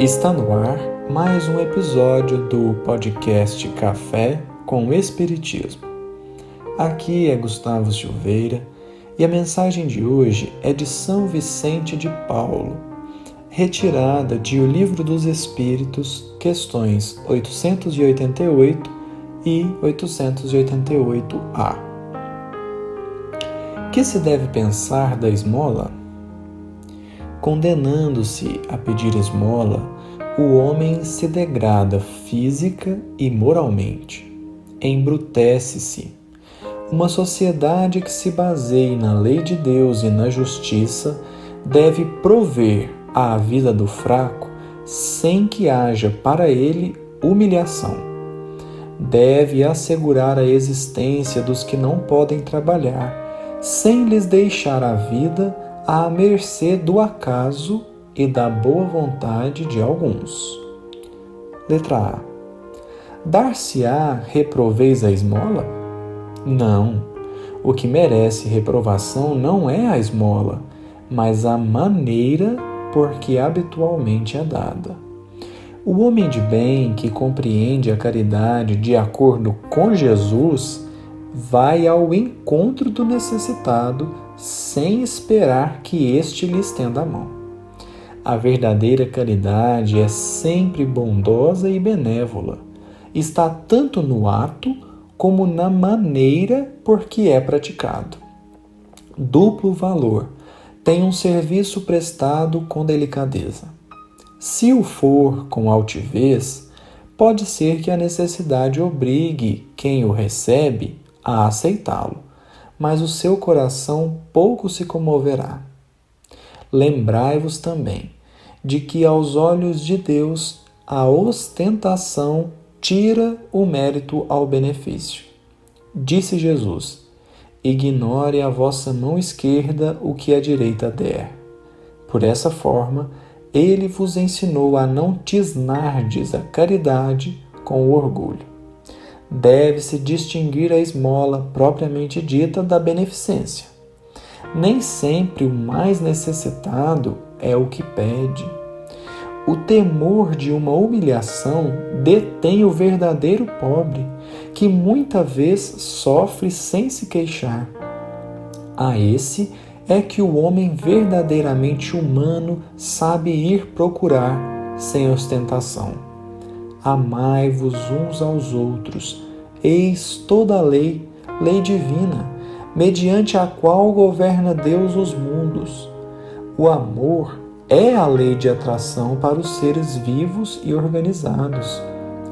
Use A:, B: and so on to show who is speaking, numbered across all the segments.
A: Está no ar mais um episódio do podcast Café com Espiritismo. Aqui é Gustavo Silveira e a mensagem de hoje é de São Vicente de Paulo, retirada de O Livro dos Espíritos, questões 888 e 888A. Que se deve pensar da esmola? Condenando-se a pedir esmola, o homem se degrada física e moralmente, embrutece-se. Uma sociedade que se baseie na lei de Deus e na justiça deve prover à vida do fraco sem que haja para ele humilhação. Deve assegurar a existência dos que não podem trabalhar, sem lhes deixar a vida à mercê do acaso e da boa vontade de alguns. Letra A. Dar-se-á reproveis a esmola? Não. O que merece reprovação não é a esmola, mas a maneira por que habitualmente é dada. O homem de bem que compreende a caridade de acordo com Jesus vai ao encontro do necessitado sem esperar que este lhe estenda a mão. A verdadeira caridade é sempre bondosa e benévola. Está tanto no ato como na maneira por que é praticado. Duplo valor tem um serviço prestado com delicadeza. Se o for com altivez, pode ser que a necessidade obrigue quem o recebe a aceitá-lo mas o seu coração pouco se comoverá. Lembrai-vos também de que, aos olhos de Deus, a ostentação tira o mérito ao benefício. Disse Jesus: Ignore a vossa mão esquerda o que a direita der. Por essa forma, ele vos ensinou a não tisnardes a caridade com o orgulho deve-se distinguir a esmola propriamente dita da beneficência. Nem sempre o mais necessitado é o que pede. O temor de uma humilhação detém o verdadeiro pobre, que muita vez sofre sem se queixar. A esse é que o homem verdadeiramente humano sabe ir procurar sem ostentação. Amai-vos uns aos outros. Eis toda a lei, lei divina, mediante a qual governa Deus os mundos. O amor é a lei de atração para os seres vivos e organizados.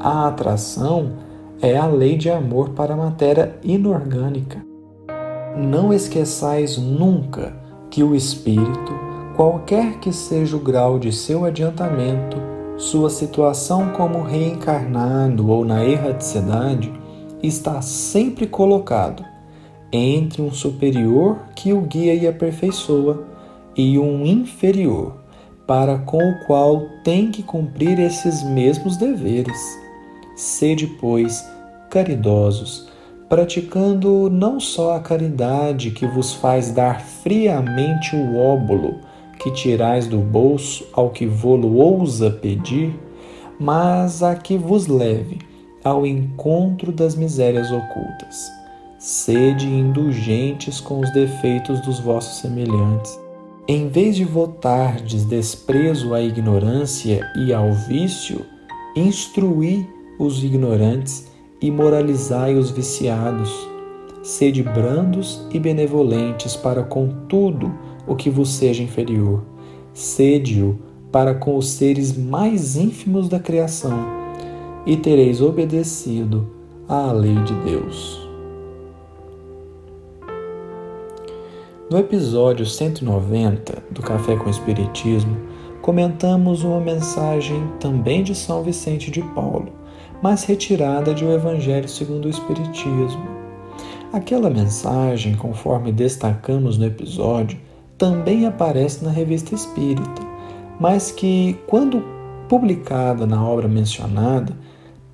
A: A atração é a lei de amor para a matéria inorgânica. Não esqueçais nunca que o espírito, qualquer que seja o grau de seu adiantamento, sua situação como reencarnado ou na erraticidade está sempre colocado entre um superior que o guia e aperfeiçoa e um inferior, para com o qual tem que cumprir esses mesmos deveres. Sede, pois, caridosos, praticando não só a caridade que vos faz dar friamente o óbolo, que tirais do bolso ao que vô-lo ousa pedir, mas a que vos leve ao encontro das misérias ocultas. Sede indulgentes com os defeitos dos vossos semelhantes. Em vez de votardes desprezo à ignorância e ao vício, instruí os ignorantes e moralizai os viciados. Sede brandos e benevolentes para com tudo o que vos seja inferior. Sede-o para com os seres mais ínfimos da criação, e tereis obedecido à lei de Deus. No episódio 190 do Café com Espiritismo, comentamos uma mensagem também de São Vicente de Paulo, mas retirada de O Evangelho segundo o Espiritismo. Aquela mensagem, conforme destacamos no episódio, também aparece na Revista Espírita, mas que, quando publicada na obra mencionada,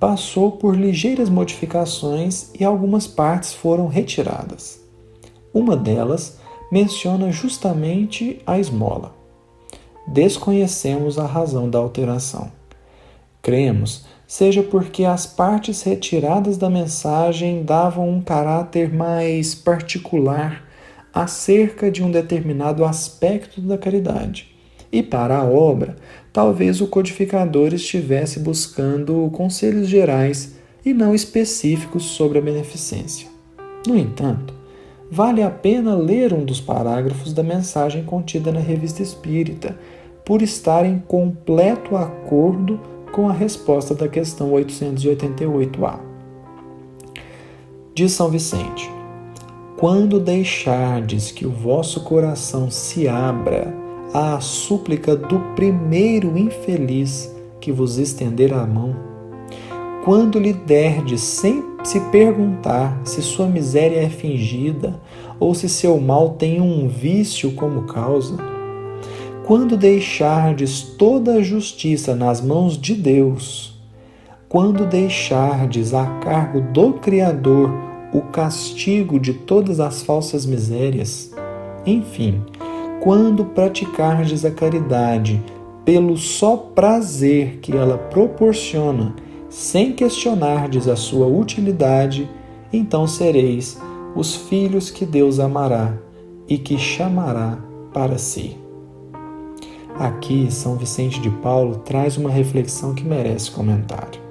A: passou por ligeiras modificações e algumas partes foram retiradas. Uma delas menciona justamente a esmola. desconhecemos a razão da alteração. Cremos seja porque as partes retiradas da mensagem davam um caráter mais particular acerca de um determinado aspecto da caridade. E para a obra, talvez o codificador estivesse buscando conselhos gerais e não específicos sobre a beneficência. No entanto, vale a pena ler um dos parágrafos da mensagem contida na Revista Espírita, por estar em completo acordo com a resposta da questão 888A. Diz São Vicente: Quando deixardes que o vosso coração se abra à súplica do primeiro infeliz que vos estender a mão, quando lhe derdes sem se perguntar se sua miséria é fingida ou se seu mal tem um vício como causa, quando deixardes toda a justiça nas mãos de Deus, quando deixardes a cargo do Criador o castigo de todas as falsas misérias, enfim, quando praticardes a caridade pelo só prazer que ela proporciona, sem questionardes a sua utilidade, então sereis os filhos que Deus amará e que chamará para si. Aqui, São Vicente de Paulo traz uma reflexão que merece comentário.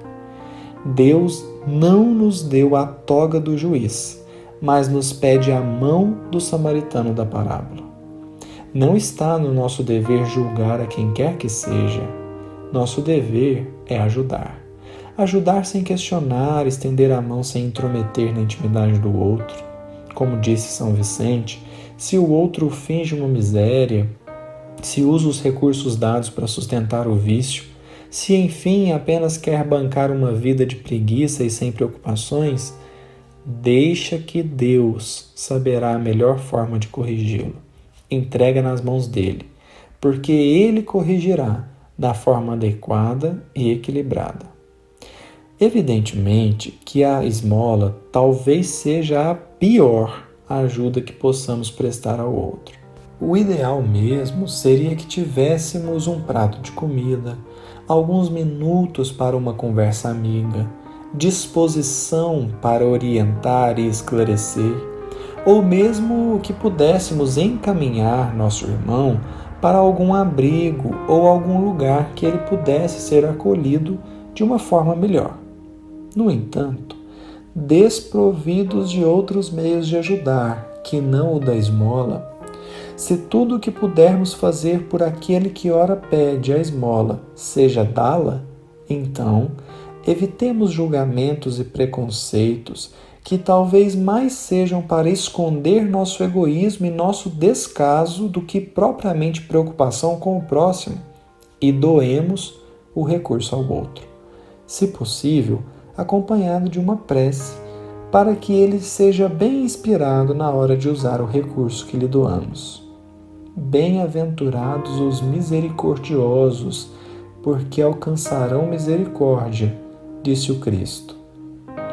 A: Deus não nos deu a toga do juiz, mas nos pede a mão do samaritano da parábola. Não está no nosso dever julgar a quem quer que seja. Nosso dever é ajudar. Ajudar sem questionar, estender a mão sem intrometer na intimidade do outro. Como disse São Vicente, se o outro finge uma miséria, se usa os recursos dados para sustentar o vício, se enfim apenas quer bancar uma vida de preguiça e sem preocupações, deixa que Deus saberá a melhor forma de corrigi-lo. Entrega nas mãos dele, porque ele corrigirá da forma adequada e equilibrada. Evidentemente que a esmola talvez seja a pior ajuda que possamos prestar ao outro. O ideal mesmo seria que tivéssemos um prato de comida, alguns minutos para uma conversa amiga, disposição para orientar e esclarecer, ou mesmo que pudéssemos encaminhar nosso irmão para algum abrigo ou algum lugar que ele pudesse ser acolhido de uma forma melhor. No entanto, desprovidos de outros meios de ajudar que não o da esmola, se tudo o que pudermos fazer por aquele que ora pede a esmola seja dá-la, então evitemos julgamentos e preconceitos que talvez mais sejam para esconder nosso egoísmo e nosso descaso do que propriamente preocupação com o próximo, e doemos o recurso ao outro. Se possível, acompanhado de uma prece, para que ele seja bem inspirado na hora de usar o recurso que lhe doamos. Bem-aventurados os misericordiosos, porque alcançarão misericórdia, disse o Cristo.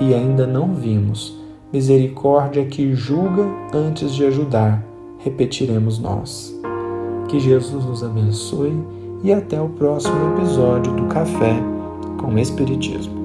A: E ainda não vimos misericórdia que julga antes de ajudar, repetiremos nós. Que Jesus nos abençoe e até o próximo episódio do Café com Espiritismo.